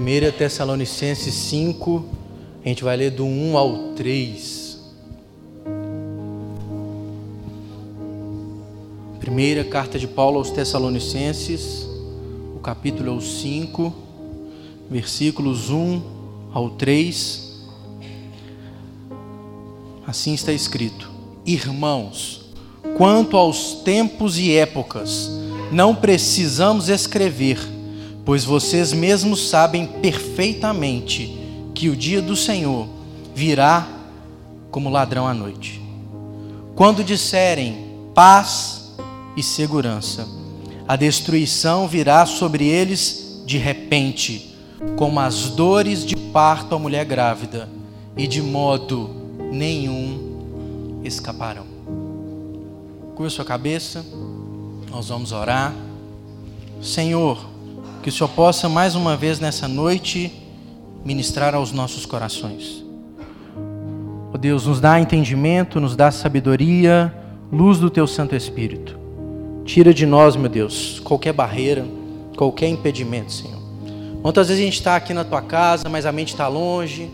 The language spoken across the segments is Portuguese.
1 Tessalonicenses 5, a gente vai ler do 1 ao 3. Primeira carta de Paulo aos Tessalonicenses, o capítulo é o 5, versículos 1 ao 3. Assim está escrito: Irmãos, quanto aos tempos e épocas, não precisamos escrever pois vocês mesmos sabem perfeitamente que o dia do Senhor virá como ladrão à noite. Quando disserem paz e segurança, a destruição virá sobre eles de repente, como as dores de parto à mulher grávida, e de modo nenhum escaparão. Curva sua cabeça, nós vamos orar. Senhor, que o Senhor possa mais uma vez nessa noite ministrar aos nossos corações. Oh Deus, nos dá entendimento, nos dá sabedoria, luz do teu Santo Espírito. Tira de nós, meu Deus, qualquer barreira, qualquer impedimento, Senhor. Muitas vezes a gente está aqui na tua casa, mas a mente está longe,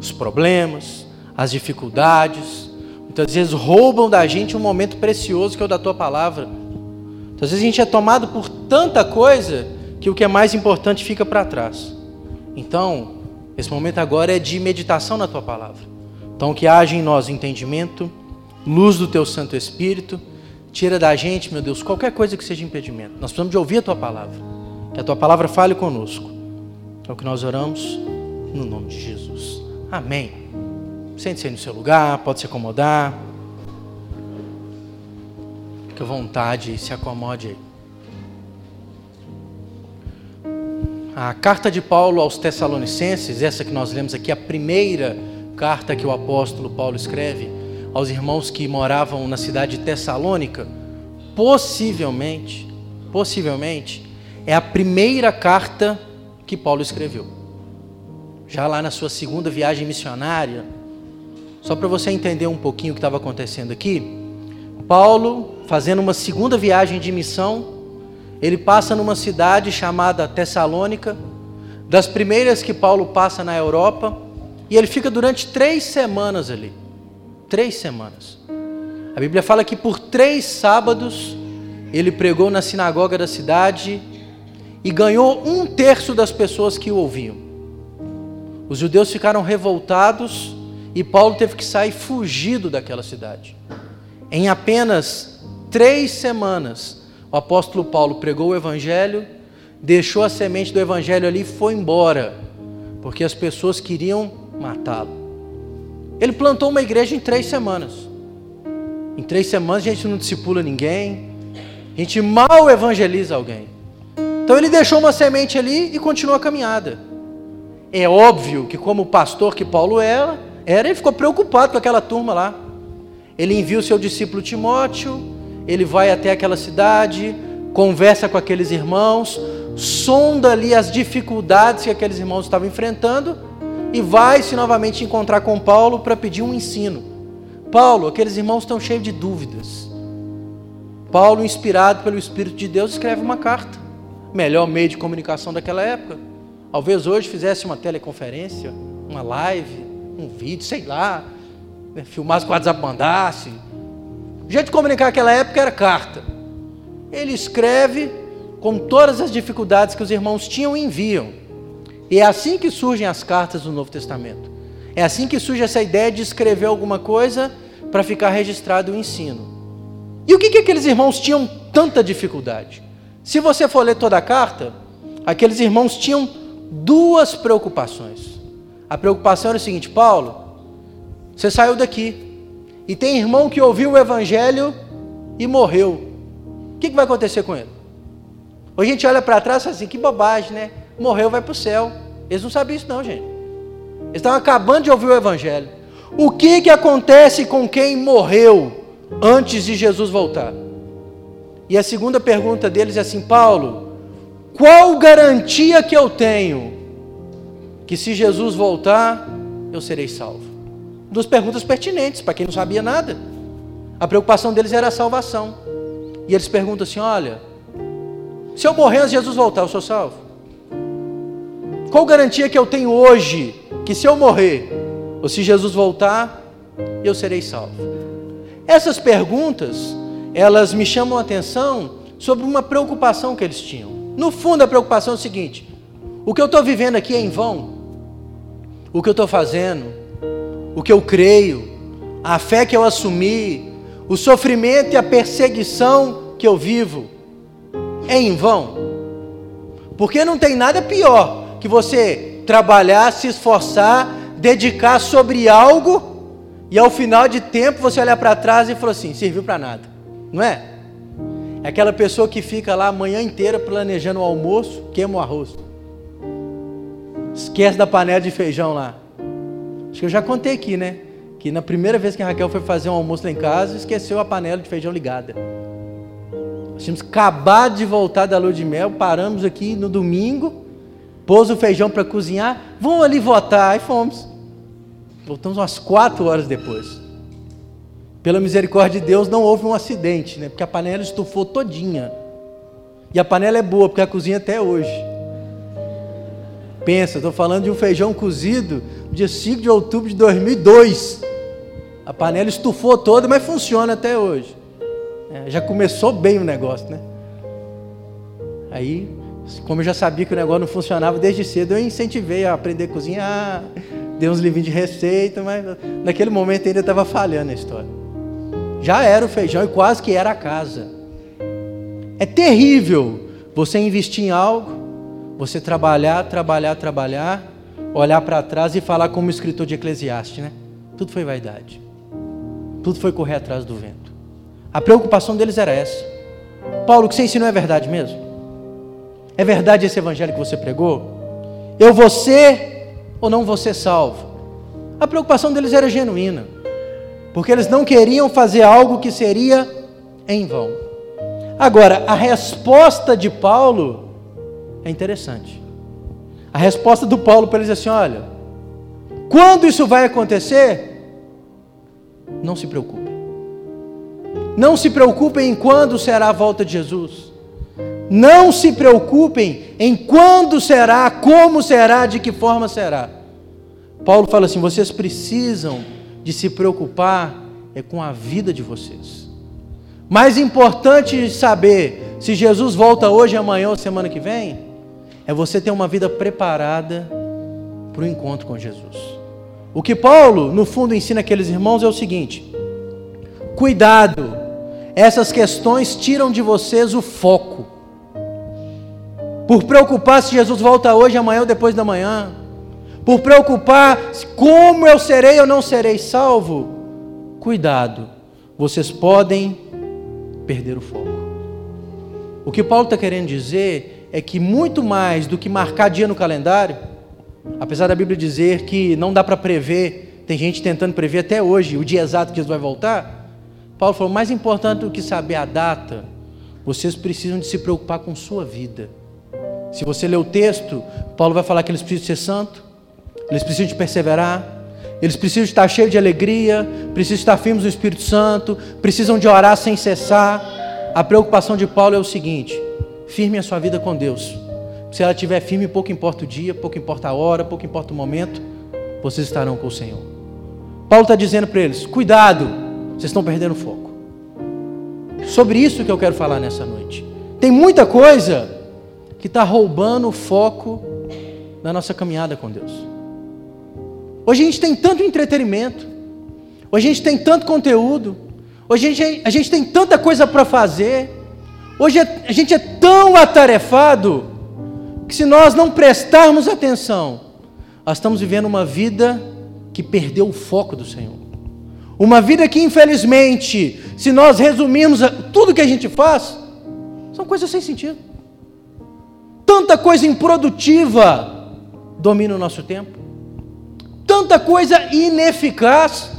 os problemas, as dificuldades, muitas vezes roubam da gente um momento precioso que é o da tua palavra. Muitas vezes a gente é tomado por tanta coisa que o que é mais importante fica para trás. Então, esse momento agora é de meditação na tua palavra. Então, que haja em nós entendimento, luz do teu Santo Espírito, tira da gente, meu Deus, qualquer coisa que seja impedimento. Nós precisamos de ouvir a tua palavra. Que a tua palavra fale conosco. É o que nós oramos no nome de Jesus. Amém. Sente-se aí no seu lugar, pode se acomodar. Fique à vontade se acomode aí. A carta de Paulo aos Tessalonicenses, essa que nós lemos aqui, a primeira carta que o apóstolo Paulo escreve aos irmãos que moravam na cidade de Tessalônica, possivelmente, possivelmente, é a primeira carta que Paulo escreveu. Já lá na sua segunda viagem missionária, só para você entender um pouquinho o que estava acontecendo aqui, Paulo, fazendo uma segunda viagem de missão, ele passa numa cidade chamada Tessalônica, das primeiras que Paulo passa na Europa, e ele fica durante três semanas ali. Três semanas. A Bíblia fala que por três sábados ele pregou na sinagoga da cidade e ganhou um terço das pessoas que o ouviam. Os judeus ficaram revoltados e Paulo teve que sair fugido daquela cidade. Em apenas três semanas, o apóstolo Paulo pregou o evangelho, deixou a semente do evangelho ali e foi embora, porque as pessoas queriam matá-lo. Ele plantou uma igreja em três semanas. Em três semanas a gente não discipula ninguém, a gente mal evangeliza alguém. Então ele deixou uma semente ali e continuou a caminhada. É óbvio que, como pastor que Paulo era, era ele ficou preocupado com aquela turma lá. Ele envia o seu discípulo Timóteo, ele vai até aquela cidade, conversa com aqueles irmãos, sonda ali as dificuldades que aqueles irmãos estavam enfrentando e vai se novamente encontrar com Paulo para pedir um ensino. Paulo, aqueles irmãos estão cheios de dúvidas. Paulo, inspirado pelo Espírito de Deus, escreve uma carta. Melhor meio de comunicação daquela época. Talvez hoje fizesse uma teleconferência, uma live, um vídeo, sei lá, né, filmasse com o WhatsApp, mandasse, o jeito de comunicar naquela época era carta. Ele escreve com todas as dificuldades que os irmãos tinham e enviam. E é assim que surgem as cartas do Novo Testamento. É assim que surge essa ideia de escrever alguma coisa para ficar registrado o ensino. E o que, que aqueles irmãos tinham tanta dificuldade? Se você for ler toda a carta, aqueles irmãos tinham duas preocupações. A preocupação era o seguinte: Paulo, você saiu daqui, e tem irmão que ouviu o evangelho e morreu. O que, que vai acontecer com ele? Hoje a gente olha para trás e fala assim, que bobagem, né? Morreu, vai para o céu. Eles não sabiam isso não, gente. Eles estavam acabando de ouvir o evangelho. O que, que acontece com quem morreu antes de Jesus voltar? E a segunda pergunta deles é assim, Paulo, qual garantia que eu tenho que se Jesus voltar, eu serei salvo? Duas perguntas pertinentes para quem não sabia nada. A preocupação deles era a salvação. E eles perguntam assim: olha, se eu morrer antes de Jesus voltar, eu sou salvo? Qual garantia que eu tenho hoje que se eu morrer, ou se Jesus voltar, eu serei salvo? Essas perguntas, elas me chamam a atenção sobre uma preocupação que eles tinham. No fundo, a preocupação é o seguinte: o que eu estou vivendo aqui é em vão? O que eu estou fazendo? O que eu creio? A fé que eu assumi? O sofrimento e a perseguição que eu vivo? É em vão? Porque não tem nada pior que você trabalhar, se esforçar, dedicar sobre algo e ao final de tempo você olhar para trás e falar assim: serviu para nada, não é? É aquela pessoa que fica lá a manhã inteira planejando o almoço, queima o arroz, esquece da panela de feijão lá. Acho que eu já contei aqui, né? Que na primeira vez que a Raquel foi fazer um almoço lá em casa, esqueceu a panela de feijão ligada. Nós tínhamos acabado de voltar da lua de mel, paramos aqui no domingo pôs o feijão para cozinhar, vamos ali votar, aí fomos. Voltamos umas quatro horas depois. Pela misericórdia de Deus, não houve um acidente, né? Porque a panela estufou todinha. E a panela é boa, porque a cozinha até hoje. Pensa, estou falando de um feijão cozido dia 5 de outubro de 2002. A panela estufou toda, mas funciona até hoje. É, já começou bem o negócio, né? Aí como eu já sabia que o negócio não funcionava desde cedo, eu incentivei a aprender a cozinhar, dei uns livrinhos de receita, mas naquele momento ainda estava falhando a história. Já era o feijão e quase que era a casa. É terrível você investir em algo, você trabalhar, trabalhar, trabalhar, olhar para trás e falar como o escritor de Eclesiastes, né? Tudo foi vaidade. Tudo foi correr atrás do vento. A preocupação deles era essa. Paulo, o que você ensinou é verdade mesmo? É verdade esse evangelho que você pregou? Eu vou ser ou não vou ser salvo? A preocupação deles era genuína, porque eles não queriam fazer algo que seria em vão. Agora, a resposta de Paulo é interessante. A resposta do Paulo para eles é assim: olha, quando isso vai acontecer, não se preocupe. Não se preocupem em quando será a volta de Jesus. Não se preocupem em quando será, como será, de que forma será. Paulo fala assim: vocês precisam de se preocupar é com a vida de vocês. Mais importante saber se Jesus volta hoje, amanhã ou semana que vem, é você ter uma vida preparada para o encontro com Jesus. O que Paulo, no fundo, ensina aqueles irmãos é o seguinte: cuidado, essas questões tiram de vocês o foco por preocupar se Jesus volta hoje, amanhã ou depois da manhã, por preocupar como eu serei ou não serei salvo, cuidado, vocês podem perder o foco. O que Paulo está querendo dizer é que muito mais do que marcar dia no calendário, apesar da Bíblia dizer que não dá para prever, tem gente tentando prever até hoje o dia exato que Jesus vai voltar. Paulo falou: mais importante do que saber a data, vocês precisam de se preocupar com sua vida. Se você ler o texto, Paulo vai falar que eles precisam ser santos, eles precisam de perseverar, eles precisam estar cheios de alegria, precisam estar firmes no Espírito Santo, precisam de orar sem cessar. A preocupação de Paulo é o seguinte: firme a sua vida com Deus. Se ela estiver firme, pouco importa o dia, pouco importa a hora, pouco importa o momento, vocês estarão com o Senhor. Paulo está dizendo para eles: cuidado, vocês estão perdendo foco. Sobre isso que eu quero falar nessa noite. Tem muita coisa que está roubando o foco da nossa caminhada com Deus. Hoje a gente tem tanto entretenimento, hoje a gente tem tanto conteúdo, hoje a gente, a gente tem tanta coisa para fazer, hoje a gente é tão atarefado que se nós não prestarmos atenção, nós estamos vivendo uma vida que perdeu o foco do Senhor. Uma vida que, infelizmente, se nós resumirmos tudo que a gente faz, são coisas sem sentido. Tanta coisa improdutiva domina o nosso tempo. Tanta coisa ineficaz,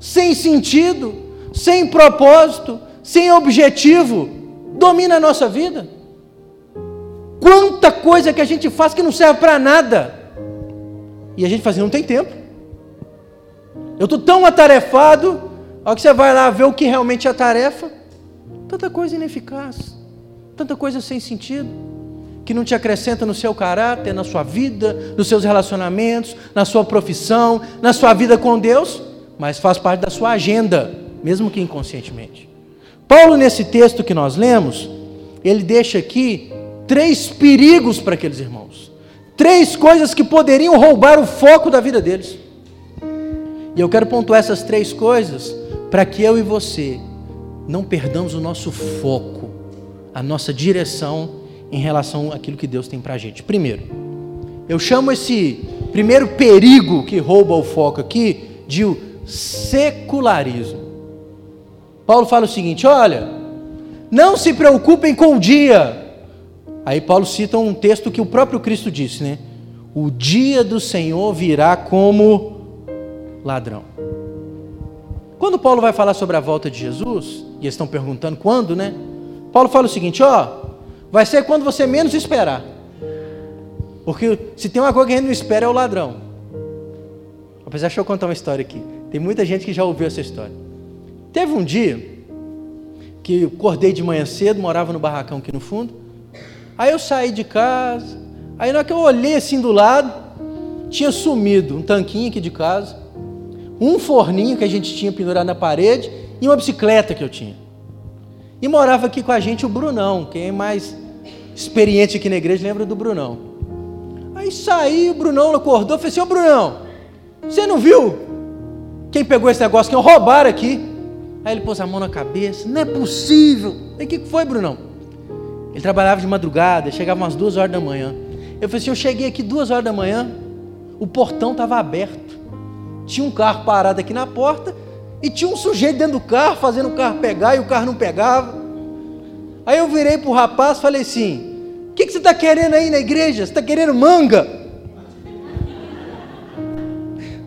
sem sentido, sem propósito, sem objetivo, domina a nossa vida. Quanta coisa que a gente faz que não serve para nada. E a gente faz, não tem tempo. Eu estou tão atarefado, ao que você vai lá ver o que realmente é a tarefa, tanta coisa ineficaz, tanta coisa sem sentido. que não te acrescenta no seu caráter, na sua vida, nos seus relacionamentos, na sua profissão, na sua vida com Deus, mas faz parte da sua agenda, mesmo que inconscientemente. Paulo, nesse texto que nós lemos, ele deixa aqui três perigos para aqueles irmãos, três coisas que poderiam roubar o foco da vida deles. E eu quero pontuar essas três coisas para que eu e você não perdamos o nosso foco, a nossa direção em relação àquilo que Deus tem para a gente. Primeiro, eu chamo esse primeiro perigo que rouba o foco aqui de o secularismo. Paulo fala o seguinte: olha, não se preocupem com o dia. Aí Paulo cita um texto que o próprio Cristo disse, né? O dia do Senhor virá como ladrão. Quando Paulo vai falar sobre a volta de Jesus, e eles estão perguntando quando, né? Paulo fala o seguinte: ó, vai ser quando você menos esperar. Porque se tem uma coisa que a gente não espera é o ladrão. Apesar de eu contar uma história aqui. Tem muita gente que já ouviu essa história. Teve um dia que eu acordei de manhã cedo, morava no barracão aqui no fundo. Aí eu saí de casa. Aí na hora que eu olhei assim do lado, tinha sumido um tanquinho aqui de casa, um forninho que a gente tinha pendurado na parede e uma bicicleta que eu tinha. E morava aqui com a gente o Brunão, quem é mais experiente aqui na igreja lembra do Brunão. Aí saí, o Brunão acordou, falei assim, ô Brunão, você não viu quem pegou esse negócio que roubaram aqui? Aí ele pôs a mão na cabeça, não é possível. Aí o que foi, Brunão? Ele trabalhava de madrugada, chegava umas duas horas da manhã. Eu falei assim, eu cheguei aqui duas horas da manhã, o portão estava aberto. Tinha um carro parado aqui na porta e tinha um sujeito dentro do carro, fazendo o carro pegar e o carro não pegava. Aí eu virei para o rapaz e falei assim: O que, que você está querendo aí na igreja? Você está querendo manga?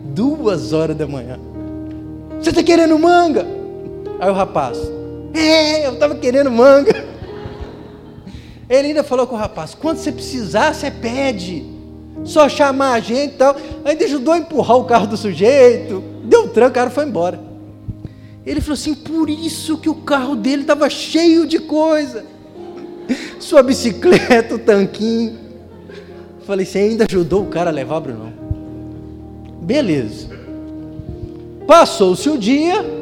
Duas horas da manhã. Você está querendo manga? Aí o rapaz: É, eu estava querendo manga. Ele ainda falou com o rapaz: Quando você precisar, você pede. Só chamar a gente e tal. Ainda ajudou a empurrar o carro do sujeito. Deu um tranco, o cara foi embora. Ele falou assim: por isso que o carro dele estava cheio de coisa. Sua bicicleta, o tanquinho. Falei, você ainda ajudou o cara a levar, Bruno? Beleza. Passou-se o dia.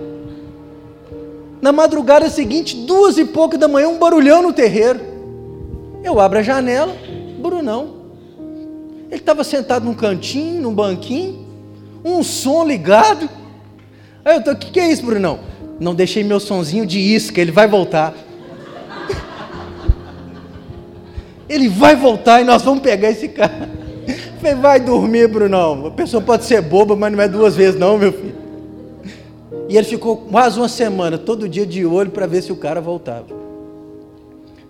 Na madrugada seguinte, duas e pouca da manhã, um barulhão no terreiro. Eu abro a janela, Brunão. Ele estava sentado num cantinho, num banquinho, um som ligado. Aí eu tô, o que, que é isso, Brunão? Não deixei meu sonzinho de isca, ele vai voltar. ele vai voltar e nós vamos pegar esse cara. Falei, vai dormir, Brunão. A pessoa pode ser boba, mas não é duas vezes, não, meu filho. E ele ficou quase uma semana, todo dia de olho para ver se o cara voltava.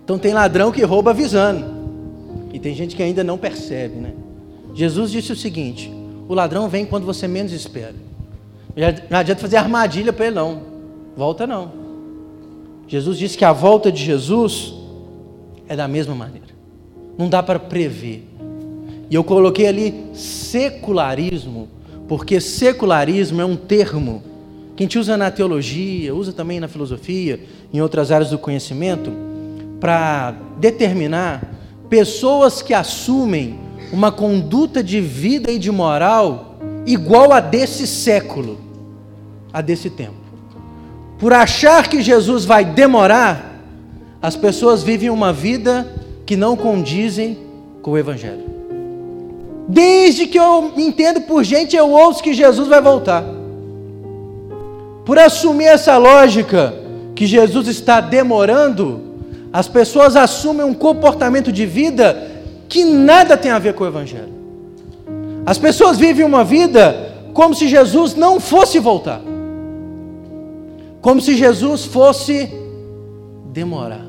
Então tem ladrão que rouba avisando. E tem gente que ainda não percebe, né? Jesus disse o seguinte: o ladrão vem quando você menos espera. Não adianta fazer armadilha para ele, não. Volta não. Jesus disse que a volta de Jesus é da mesma maneira. Não dá para prever. E eu coloquei ali secularismo, porque secularismo é um termo que a gente usa na teologia, usa também na filosofia, em outras áreas do conhecimento, para determinar pessoas que assumem uma conduta de vida e de moral igual a desse século, a desse tempo. Por achar que Jesus vai demorar, as pessoas vivem uma vida que não condizem com o Evangelho. Desde que eu entendo por gente, eu ouço que Jesus vai voltar. Por assumir essa lógica que Jesus está demorando, as pessoas assumem um comportamento de vida que nada tem a ver com o Evangelho. As pessoas vivem uma vida como se Jesus não fosse voltar, como se Jesus fosse demorar.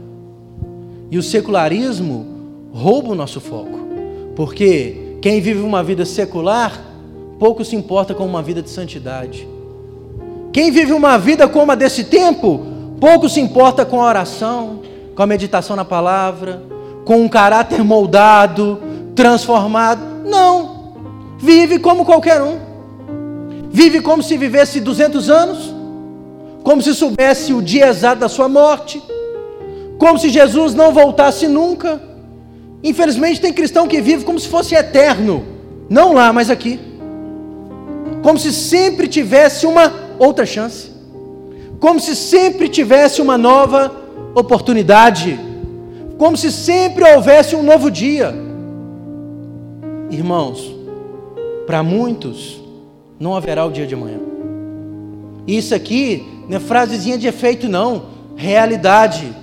E o secularismo rouba o nosso foco, porque quem vive uma vida secular pouco se importa com uma vida de santidade. Quem vive uma vida como a desse tempo, pouco se importa com a oração, com a meditação na palavra, com um caráter moldado, transformado. Não vive como qualquer um. Vive como se vivesse 200 anos, como se soubesse o dia exato da sua morte, como se Jesus não voltasse nunca. Infelizmente, tem cristão que vive como se fosse eterno, não lá, mas aqui, como se sempre tivesse uma outra chance, como se sempre tivesse uma nova oportunidade, como se sempre houvesse um novo dia. Irmãos, para muitos não haverá o dia de amanhã. Isso aqui não é frasezinha de efeito, não, realidade.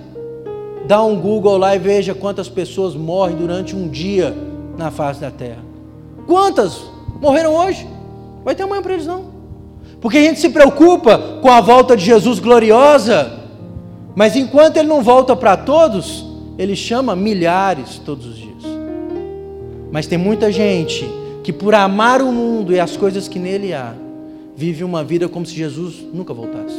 Dá um Google lá e veja quantas pessoas morrem durante um dia na face da terra. Quantas morreram hoje? Vai ter amanhã para eles não. Porque a gente se preocupa com a volta de Jesus gloriosa, mas enquanto ele não volta para todos, ele chama milhares todos os dias. Mas tem muita gente que por amar o mundo e as coisas que nele há, vive uma vida como se Jesus nunca voltasse.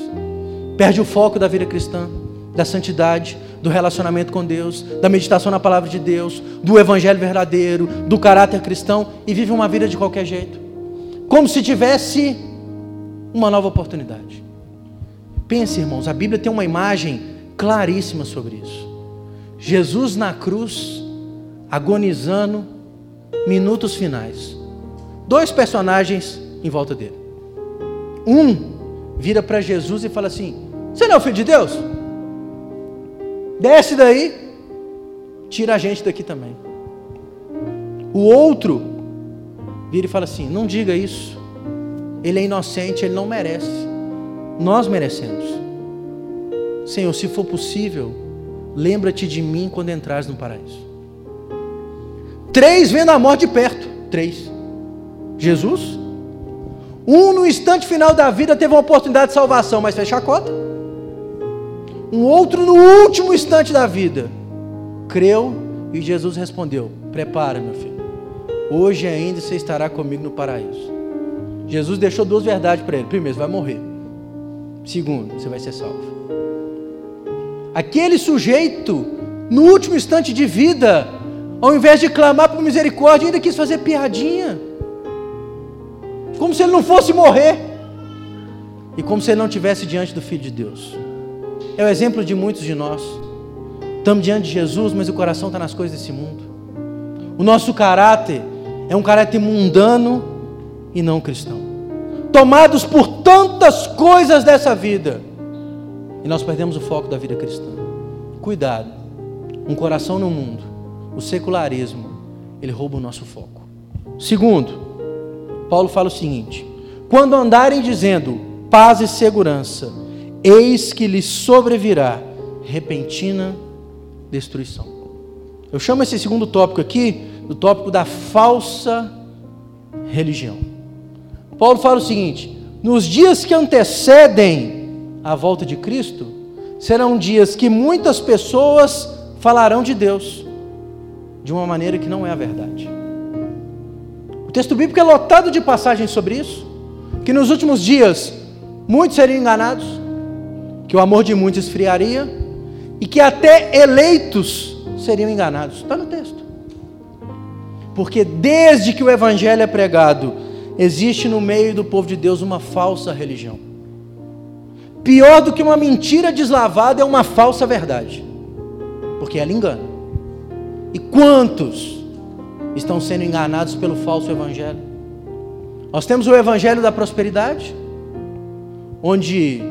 Perde o foco da vida cristã, da santidade, do relacionamento com Deus, da meditação na palavra de Deus, do evangelho verdadeiro, do caráter cristão e vive uma vida de qualquer jeito. Como se tivesse uma nova oportunidade. Pense, irmãos, a Bíblia tem uma imagem claríssima sobre isso. Jesus na cruz, agonizando, minutos finais. Dois personagens em volta dele. Um vira para Jesus e fala assim: Você não é o filho de Deus? Desce daí, tira a gente daqui também. O outro vira e fala assim: Não diga isso. Ele é inocente, ele não merece. Nós merecemos. Senhor, se for possível, lembra-te de mim quando entrares no paraíso. Três vendo a morte de perto. Três. Jesus. Um no instante final da vida teve uma oportunidade de salvação, mas fez chacota. Um outro no último instante da vida creu e Jesus respondeu: Prepara, meu filho. Hoje ainda você estará comigo no paraíso. Jesus deixou duas verdades para ele: primeiro, você vai morrer. Segundo, você vai ser salvo. Aquele sujeito, no último instante de vida, ao invés de clamar por misericórdia, ainda quis fazer piadinha. Como se ele não fosse morrer. E como se ele não estivesse diante do Filho de Deus. É o exemplo de muitos de nós. Estamos diante de Jesus, mas o coração está nas coisas desse mundo. O nosso caráter é um caráter mundano e não cristão. Tomados por tantas coisas dessa vida, e nós perdemos o foco da vida cristã. Cuidado, um coração no mundo, o secularismo, ele rouba o nosso foco. Segundo, Paulo fala o seguinte: quando andarem dizendo paz e segurança, eis que lhe sobrevirá repentina destruição. Eu chamo esse segundo tópico aqui do tópico da falsa religião. Paulo fala o seguinte: nos dias que antecedem a volta de Cristo, serão dias que muitas pessoas falarão de Deus de uma maneira que não é a verdade. O texto bíblico é lotado de passagens sobre isso, que nos últimos dias muitos seriam enganados, que o amor de muitos esfriaria e que até eleitos seriam enganados. Está no texto. Porque desde que o Evangelho é pregado, existe no meio do povo de Deus uma falsa religião. Pior do que uma mentira deslavada é uma falsa verdade, porque ela engana. E quantos estão sendo enganados pelo falso Evangelho? Nós temos o Evangelho da prosperidade, onde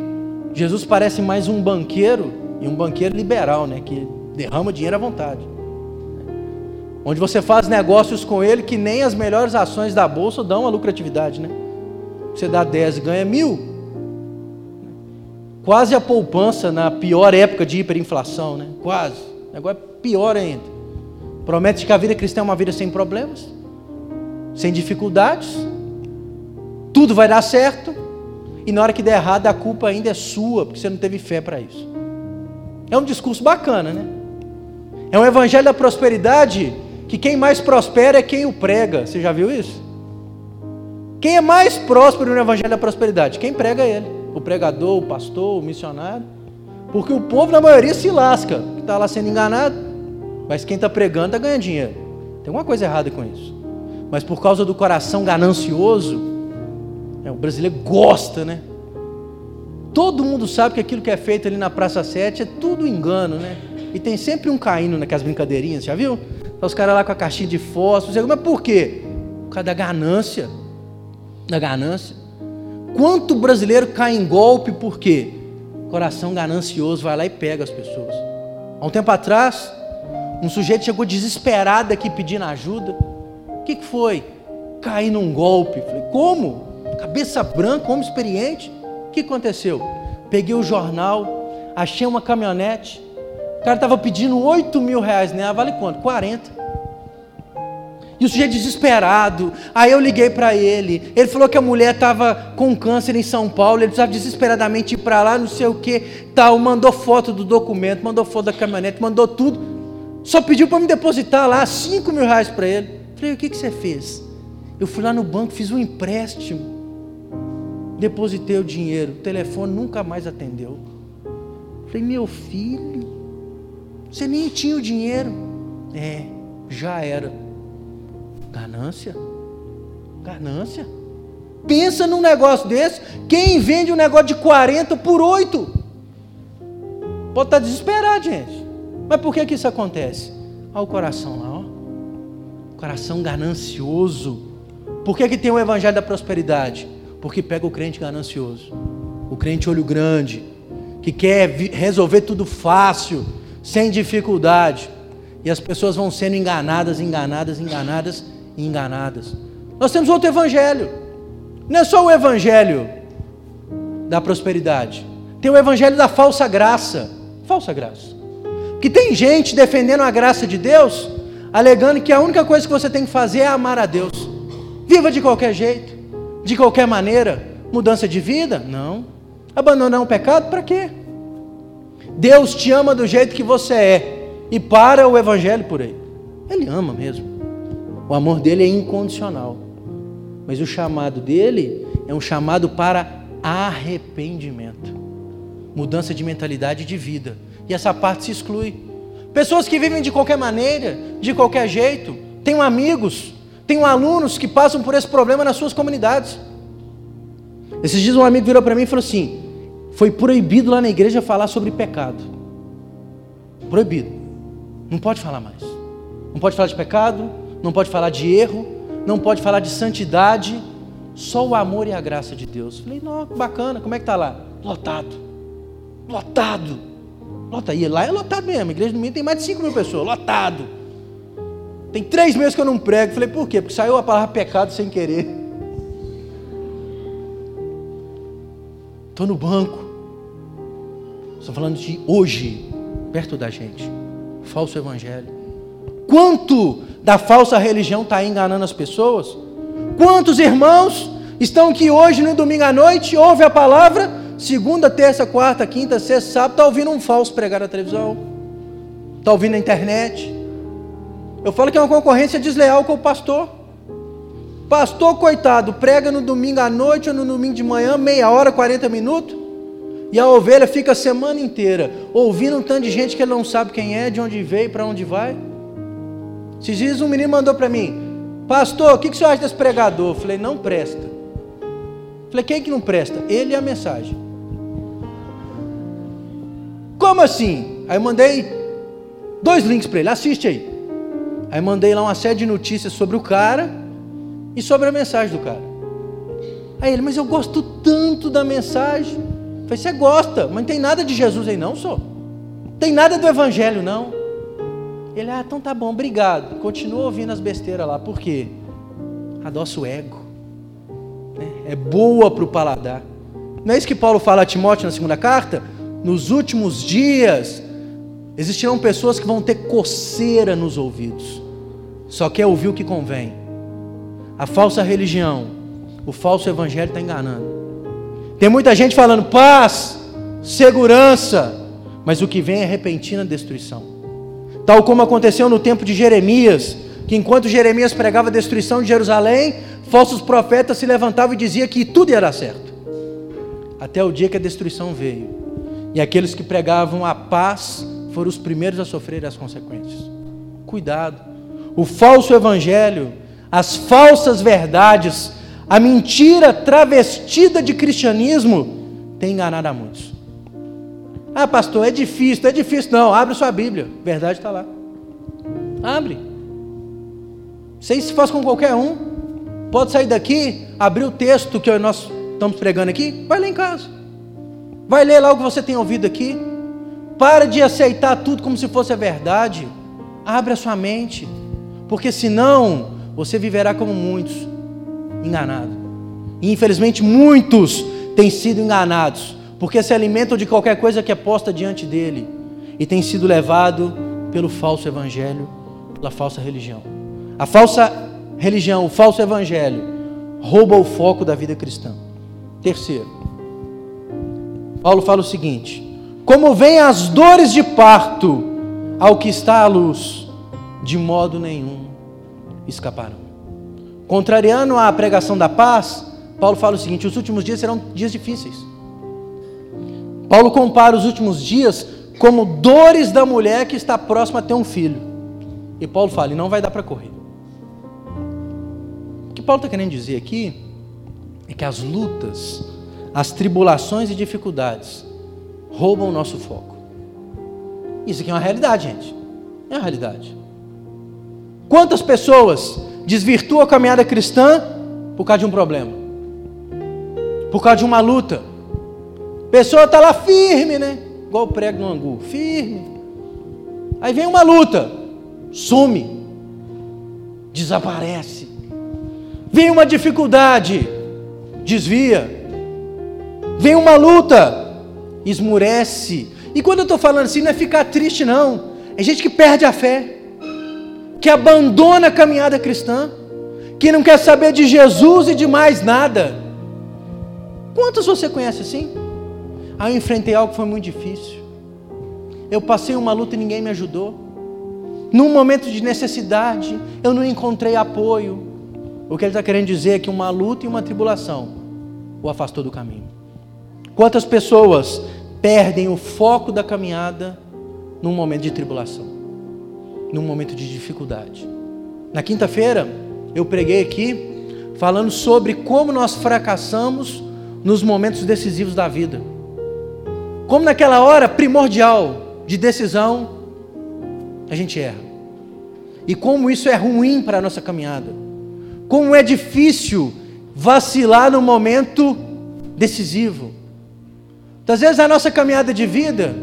Jesus parece mais um banqueiro, e um banqueiro liberal, né, que derrama dinheiro à vontade. Onde você faz negócios com ele que nem as melhores ações da bolsa dão a lucratividade, né? Você dá 10 e ganha mil. Quase a poupança na pior época de hiperinflação, né? Quase. Agora é pior ainda. Promete que a vida cristã é uma vida sem problemas, sem dificuldades, tudo vai dar certo e na hora que der errado a culpa ainda é sua, porque você não teve fé para isso. É um discurso bacana, né? É um evangelho da prosperidade que quem mais prospera é quem o prega. Você já viu isso? Quem é mais próspero no evangelho da prosperidade? Quem prega ele. O pregador, o pastor, o missionário. Porque o povo, na maioria, se lasca, está lá sendo enganado. Mas quem está pregando está ganhando dinheiro. Tem alguma coisa errada com isso. Mas por causa do coração ganancioso, é, o brasileiro gosta, né? Todo mundo sabe que aquilo que é feito ali na Praça 7 é tudo engano, né? E tem sempre um caindo naquelas brincadeirinhas, já viu? Tá os caras lá com a caixinha de fósforo. Mas por quê? Por causa da ganância. Da ganância. Quanto brasileiro cai em golpe por quê? Coração ganancioso vai lá e pega as pessoas. Há um tempo atrás, um sujeito chegou desesperado aqui pedindo ajuda. O que, que foi? Caí num golpe. Falei, como? Cabeça branca, homem experiente. O que aconteceu? Peguei o jornal, achei uma caminhonete. Cara estava pedindo 8 mil reais nela, vale quanto? 40. E o sujeito desesperado. Aí eu liguei para ele. Ele falou que a mulher estava com câncer em São Paulo. Ele precisava desesperadamente ir para lá, não sei o que. Tal. Mandou foto do documento, mandou foto da caminhonete, mandou tudo. Só pediu para me depositar lá 5 mil reais para ele. Falei, o que, que você fez? Eu fui lá no banco, fiz um empréstimo. Depositei o dinheiro. O telefone nunca mais atendeu. Falei, meu filho, você nem tinha o dinheiro. É, já era. Ganância. Ganância. Pensa num negócio desse. Quem vende um negócio de 40 por 8? Pode estar desesperado, gente. Mas por que, que isso acontece? Olha o coração lá, ó. Coração ganancioso. Por que, que tem o evangelho da prosperidade? Porque pega o crente ganancioso. O crente olho grande. Que quer resolver tudo fácil, sem dificuldade. E as pessoas vão sendo enganadas, enganadas, enganadas enganadas. Nós temos outro evangelho. Não é só o evangelho da prosperidade. Tem o evangelho da falsa graça. Falsa graça. Que tem gente defendendo a graça de Deus, alegando que a única coisa que você tem que fazer é amar a Deus. Viva de qualquer jeito, de qualquer maneira. Mudança de vida? Não. Abandonar um pecado? Para quê? Deus te ama do jeito que você é. E para o evangelho por aí. Ele ama mesmo. O amor dele é incondicional. Mas o chamado dele é um chamado para arrependimento, mudança de mentalidade de vida. E essa parte se exclui. Pessoas que vivem de qualquer maneira, de qualquer jeito, tenho amigos, tenho alunos que passam por esse problema nas suas comunidades. Esses dias um amigo virou para mim e falou assim: foi proibido lá na igreja falar sobre pecado. Proibido. Não pode falar mais. Não pode falar de pecado, não pode falar de erro, não pode falar de santidade, só o amor e a graça de Deus. Falei, não, bacana, como é que está lá? Lotado, lotado, lotado. E lá é lotado mesmo, a igreja do Minho tem mais de 5 mil pessoas, lotado. Tem três meses que eu não prego. Falei, por quê? Porque saiu a palavra pecado sem querer. Estou no banco. Estou falando de hoje, perto da gente. Falso evangelho. Quanto da falsa religião está enganando as pessoas? Quantos irmãos estão aqui hoje no domingo à noite, ouve a palavra, segunda, terça, quarta, quinta, sexta, sábado, está ouvindo um falso pregar na televisão, está ouvindo na internet. Eu falo que é uma concorrência desleal com o pastor. Pastor, coitado, prega no domingo à noite ou no domingo de manhã, meia hora, 40 minutos, e a ovelha fica a semana inteira ouvindo um tanto de gente que ele não sabe quem é, de onde veio, para onde vai. Esses dias um menino mandou para mim, pastor, o que, que o senhor acha desse pregador? Eu falei, não presta. Eu falei, quem que não presta? Ele e a mensagem. Como assim? Aí eu mandei dois links para ele, assiste aí. Aí mandei lá uma série de notícias sobre o cara e sobre a mensagem do cara. Aí ele, mas eu gosto tanto da mensagem. Falei, você gosta, mas não tem nada de Jesus aí não, só. Tem nada do evangelho não. Ele, ah, então tá bom, obrigado. Continua ouvindo as besteiras lá, por quê? Adoça o ego. Né? É boa para o paladar. Não é isso que Paulo fala a Timóteo na segunda carta? Nos últimos dias existirão pessoas que vão ter coceira nos ouvidos, só quer ouvir o que convém. A falsa religião, o falso evangelho está enganando. Tem muita gente falando paz, segurança, mas o que vem é repentina destruição tal como aconteceu no tempo de Jeremias, que enquanto Jeremias pregava a destruição de Jerusalém, falsos profetas se levantavam e diziam que tudo ia dar certo. Até o dia que a destruição veio. E aqueles que pregavam a paz foram os primeiros a sofrer as consequências. Cuidado. O falso evangelho, as falsas verdades, a mentira travestida de cristianismo tem enganado a muitos. Ah, pastor, é difícil, é difícil. Não, abre sua Bíblia. Verdade está lá. Abre. Aí se faz com qualquer um. Pode sair daqui, abrir o texto que nós estamos pregando aqui, vai ler em casa. Vai ler lá o que você tem ouvido aqui. Para de aceitar tudo como se fosse a verdade. Abre a sua mente. Porque senão você viverá como muitos, enganado. E infelizmente muitos têm sido enganados, porque se alimentam de qualquer coisa que é posta diante dele e têm sido levado pelo falso evangelho, pela falsa religião. A falsa religião, o falso evangelho, rouba o foco da vida cristã. Terceiro, Paulo fala o seguinte: como vêm as dores de parto ao que está à luz, de modo nenhum escaparão. Contrariando a pregação da paz, Paulo fala o seguinte: os últimos dias serão dias difíceis. Paulo compara os últimos dias como dores da mulher que está próxima a ter um filho. E Paulo fala: e não vai dar para correr. O que Paulo está querendo dizer aqui é que as lutas, as tribulações e dificuldades roubam o nosso foco. Isso aqui é uma realidade, gente. É uma realidade. Quantas pessoas desvirtuam a caminhada cristã por causa de um problema? Por causa de uma luta? A pessoa está lá firme, né? Igual o prego no angu, firme. Aí vem uma luta, some, desaparece. Vem uma dificuldade, desvia. Vem uma luta, esmurece. E quando eu estou falando assim, não é ficar triste, não. É gente que perde a fé que abandona a caminhada cristã, que não quer saber de Jesus e de mais nada. Quantos você conhece assim? Ah, eu enfrentei algo que foi muito difícil. Eu passei uma luta e ninguém me ajudou. Num momento de necessidade, eu não encontrei apoio. O que ele está querendo dizer é que uma luta e uma tribulação o afastou do caminho. Quantas pessoas perdem o foco da caminhada num momento de tribulação? Num momento de dificuldade. Na quinta-feira, eu preguei aqui falando sobre como nós fracassamos nos momentos decisivos da vida. Como naquela hora primordial de decisão, a gente erra. E como isso é ruim para a nossa caminhada. Como é difícil vacilar no momento decisivo. Às vezes a nossa caminhada de vida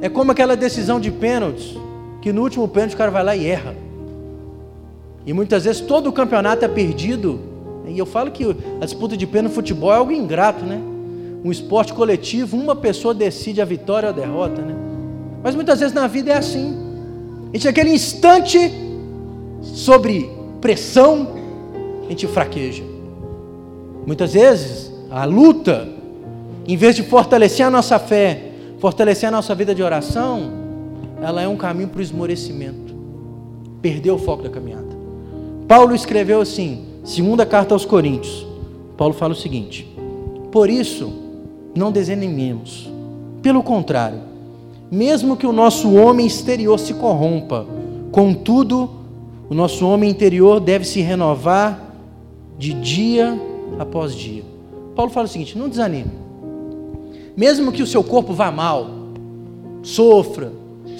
é como aquela decisão de pênaltis que no último pênalti o cara vai lá e erra. E muitas vezes todo o campeonato é perdido. E eu falo que a disputa de pênalti no futebol é algo ingrato, né? Um esporte coletivo, uma pessoa decide a vitória ou a derrota, né? Mas muitas vezes na vida é assim. A gente, naquele instante, sobre pressão, a gente fraqueja. Muitas vezes, a luta, em vez de fortalecer a nossa fé, fortalecer a nossa vida de oração, ela é um caminho para o esmorecimento. Perdeu o foco da caminhada. Paulo escreveu assim, segunda carta aos Coríntios. Paulo fala o seguinte: Por isso, não desanimemos. Pelo contrário, mesmo que o nosso homem exterior se corrompa, contudo, o nosso homem interior deve se renovar de dia após dia. Paulo fala o seguinte: não desanime. Mesmo que o seu corpo vá mal, sofra,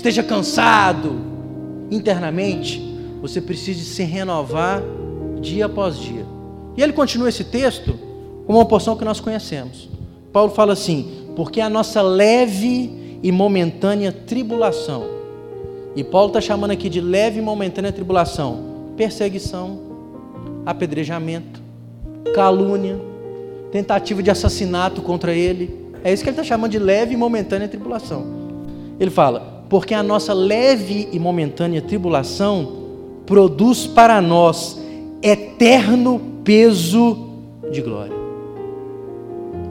esteja cansado internamente, você precisa se renovar dia após dia. E ele continua esse texto com uma porção que nós conhecemos. Paulo fala assim: porque a nossa leve e momentânea tribulação, e Paulo está chamando aqui de leve e momentânea tribulação, perseguição, apedrejamento, calúnia, tentativa de assassinato contra ele. É isso que ele está chamando de leve e momentânea tribulação. Ele fala: porque a nossa leve e momentânea tribulação produz para nós eterno peso de glória.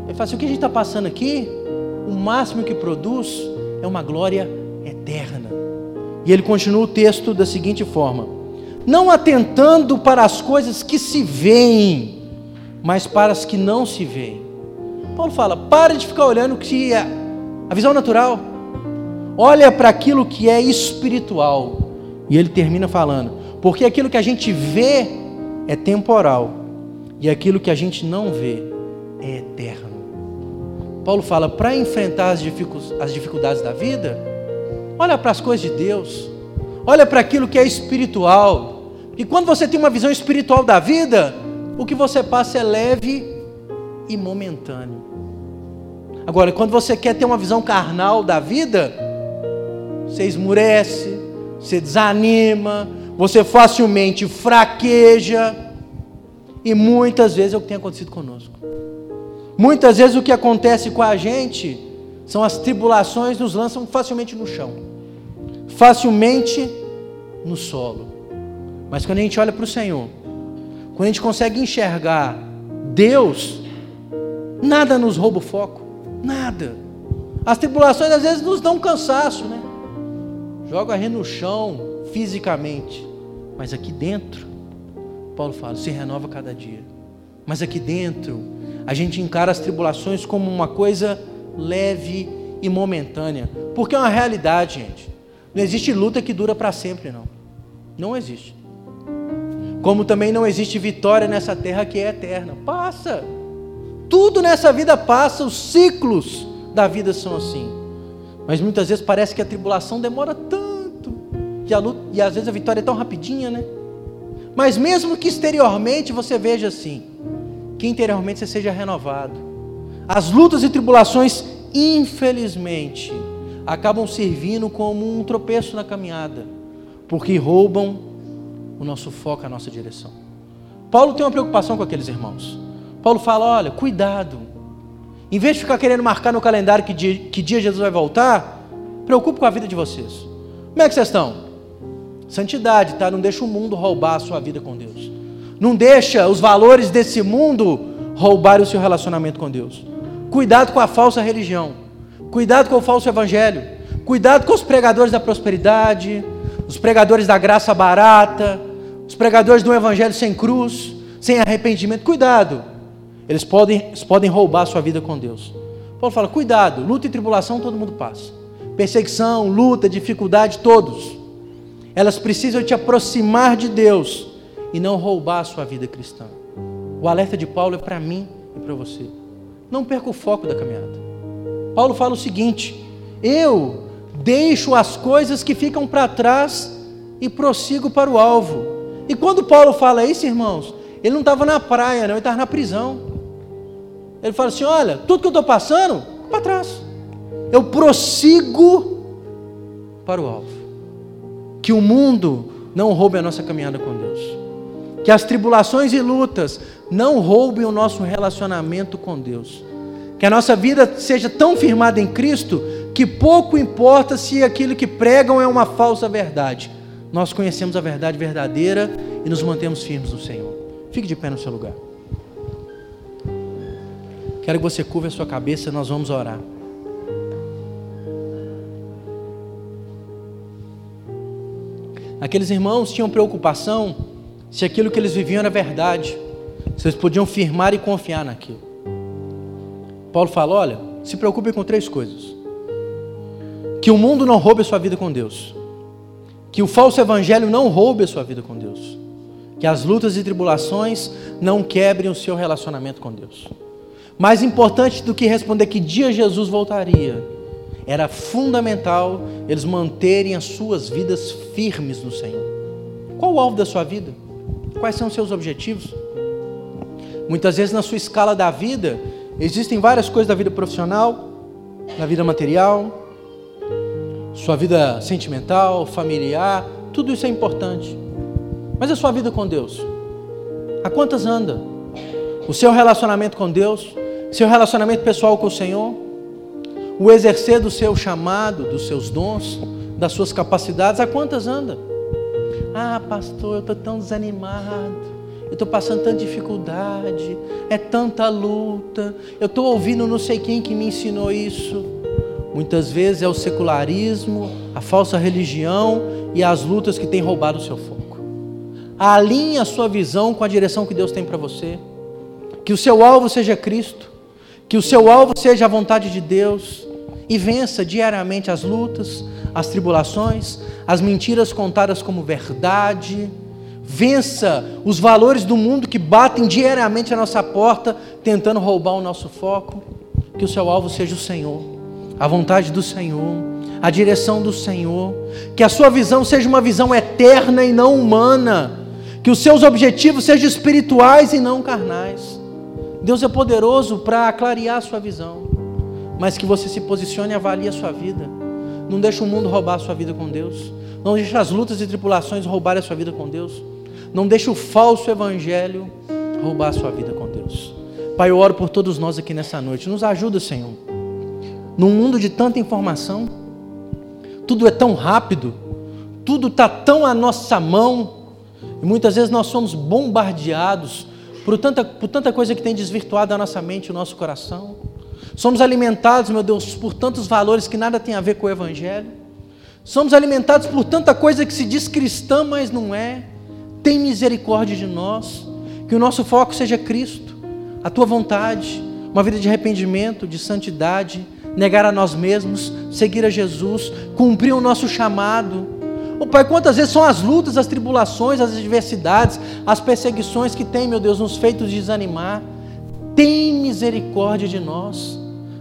Ele fala assim: o que a gente está passando aqui, o máximo que produz é uma glória eterna. E ele continua o texto da seguinte forma: não atentando para as coisas que se veem, mas para as que não se veem. Paulo fala: pare de ficar olhando que é a visão natural olha para aquilo que é espiritual. E ele termina falando: porque aquilo que a gente vê é temporal, e aquilo que a gente não vê é eterno. Paulo fala: para enfrentar as dificuldades da vida, olha para as coisas de Deus, olha para aquilo que é espiritual, E quando você tem uma visão espiritual da vida, o que você passa é leve e momentâneo. Agora, quando você quer ter uma visão carnal da vida, você esmurece, você desanima, você facilmente fraqueja, e muitas vezes é o que tem acontecido conosco. Muitas vezes o que acontece com a gente são as tribulações nos lançam facilmente no chão, facilmente no solo. Mas quando a gente olha para o Senhor, quando a gente consegue enxergar Deus, nada nos rouba o foco, nada. As tribulações às vezes nos dão cansaço, né? Joga a gente no chão fisicamente, mas aqui dentro, Paulo fala, se renova cada dia. Mas aqui dentro, a gente encara as tribulações como uma coisa leve e momentânea, porque é uma realidade, gente. Não existe luta que dura para sempre, não. Não existe. Como também não existe vitória nessa terra que é eterna. Passa. Tudo nessa vida passa, os ciclos da vida são assim. Mas muitas vezes parece que a tribulação demora tanto. E, luta, e às vezes a vitória é tão rapidinha, né? Mas mesmo que exteriormente você veja assim, que interiormente você seja renovado. As lutas e tribulações, infelizmente, acabam servindo como um tropeço na caminhada, porque roubam o nosso foco, a nossa direção. Paulo tem uma preocupação com aqueles irmãos. Paulo fala: olha, cuidado. Em vez de ficar querendo marcar no calendário que dia, que dia Jesus vai voltar, preocupe com a vida de vocês. Como é que vocês estão? Santidade, tá? Não deixa o mundo roubar a sua vida com Deus. Não deixa os valores desse mundo roubar o seu relacionamento com Deus. Cuidado com a falsa religião. Cuidado com o falso evangelho. Cuidado com os pregadores da prosperidade, os pregadores da graça barata, os pregadores do evangelho sem cruz, sem arrependimento. Cuidado, eles podem, eles podem roubar a sua vida com Deus. Paulo fala: cuidado, luta e tribulação todo mundo passa. Perseguição, luta, dificuldade, todos. Elas precisam te aproximar de Deus e não roubar a sua vida cristã. O alerta de Paulo é para mim e para você. Não perca o foco da caminhada. Paulo fala o seguinte: eu deixo as coisas que ficam para trás e prossigo para o alvo. E quando Paulo fala isso, irmãos, ele não estava na praia, não, ele estava na prisão. Ele fala assim: olha, tudo que eu estou passando, para trás. Eu prossigo para o alvo. Que o mundo não roube a nossa caminhada com Deus. Que as tribulações e lutas não roubem o nosso relacionamento com Deus. Que a nossa vida seja tão firmada em Cristo que pouco importa se aquilo que pregam é uma falsa verdade. Nós conhecemos a verdade verdadeira e nos mantemos firmes no Senhor. Fique de pé no seu lugar. Quero que você curva a sua cabeça, nós vamos orar. Aqueles irmãos tinham preocupação se aquilo que eles viviam era verdade, se eles podiam firmar e confiar naquilo. Paulo fala: olha, se preocupe com três coisas que o mundo não roube a sua vida com Deus. Que o falso evangelho não roube a sua vida com Deus. Que as lutas e tribulações não quebrem o seu relacionamento com Deus. Mais importante do que responder que dia Jesus voltaria, era fundamental eles manterem as suas vidas firmes no Senhor. Qual o alvo da sua vida? Quais são os seus objetivos? Muitas vezes na sua escala da vida, existem várias coisas da vida profissional, da vida material, sua vida sentimental, familiar, tudo isso é importante. Mas a sua vida com Deus? A quantas anda? O seu relacionamento com Deus? Seu relacionamento pessoal com o Senhor? O exercer do seu chamado, dos seus dons, das suas capacidades, a quantas anda? Ah, pastor, eu estou tão desanimado. Eu estou passando tanta dificuldade, é tanta luta. Eu estou ouvindo não sei quem que me ensinou isso. Muitas vezes é o secularismo, a falsa religião e as lutas que têm roubado o seu foco. Alinhe a sua visão com a direção que Deus tem para você. Que o seu alvo seja Cristo. Que o seu alvo seja a vontade de Deus. E vença diariamente as lutas, as tribulações, as mentiras contadas como verdade. Vença os valores do mundo que batem diariamente à nossa porta, tentando roubar o nosso foco. Que o seu alvo seja o Senhor a vontade do Senhor, a direção do Senhor, que a sua visão seja uma visão eterna e não humana, Que os seus objetivos sejam espirituais e não carnais. Deus é poderoso para clarear a sua visão. Mas que você se posicione e avalie a sua vida. Não deixe o mundo roubar a sua vida com Deus. Não deixe as lutas e tribulações roubarem a sua vida com Deus. Não deixe o falso evangelho roubar a sua vida com Deus. Pai, eu oro por todos nós aqui nessa noite. Nos ajuda, Senhor. Num mundo de tanta informação, tudo é tão rápido, tudo está tão à nossa mão, e muitas vezes nós somos bombardeados por tanta, por tanta coisa que tem desvirtuado a nossa mente e o nosso coração. Somos alimentados, meu Deus, por tantos valores que nada tem a ver com o Evangelho. Somos alimentados por tanta coisa que se diz cristã, mas não é. Tem misericórdia de nós. Que o nosso foco seja Cristo, a tua vontade, uma vida de arrependimento, de santidade, negar a nós mesmos, seguir a Jesus, cumprir o nosso chamado. Oh, Pai, quantas vezes são as lutas, as tribulações, as adversidades, as perseguições que tem, meu Deus, nos feitos desanimar. Tem misericórdia de nós.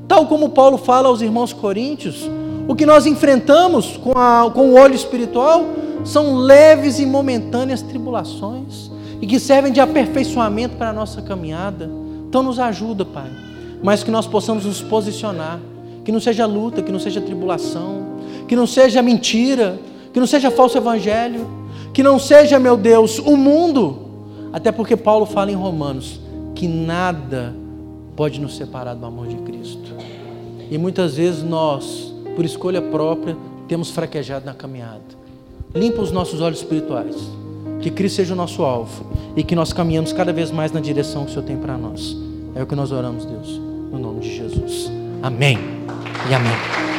Tal como Paulo fala aos irmãos coríntios, o que nós enfrentamos com, a, com o olho espiritual são leves e momentâneas tribulações e que servem de aperfeiçoamento para a nossa caminhada. Então nos ajuda, Pai, mas que nós possamos nos posicionar, que não seja luta, que não seja tribulação, que não seja mentira, que não seja falso evangelho, que não seja, meu Deus, o mundo, até porque Paulo fala em Romanos que nada pode nos separar do amor de Cristo. E muitas vezes nós, por escolha própria, temos fraquejado na caminhada. Limpa os nossos olhos espirituais que Cristo seja o nosso alvo e que nós caminhamos cada vez mais na direção que o Senhor tem para nós. É o que nós oramos, Deus, no nome de Jesus. Amém e amém.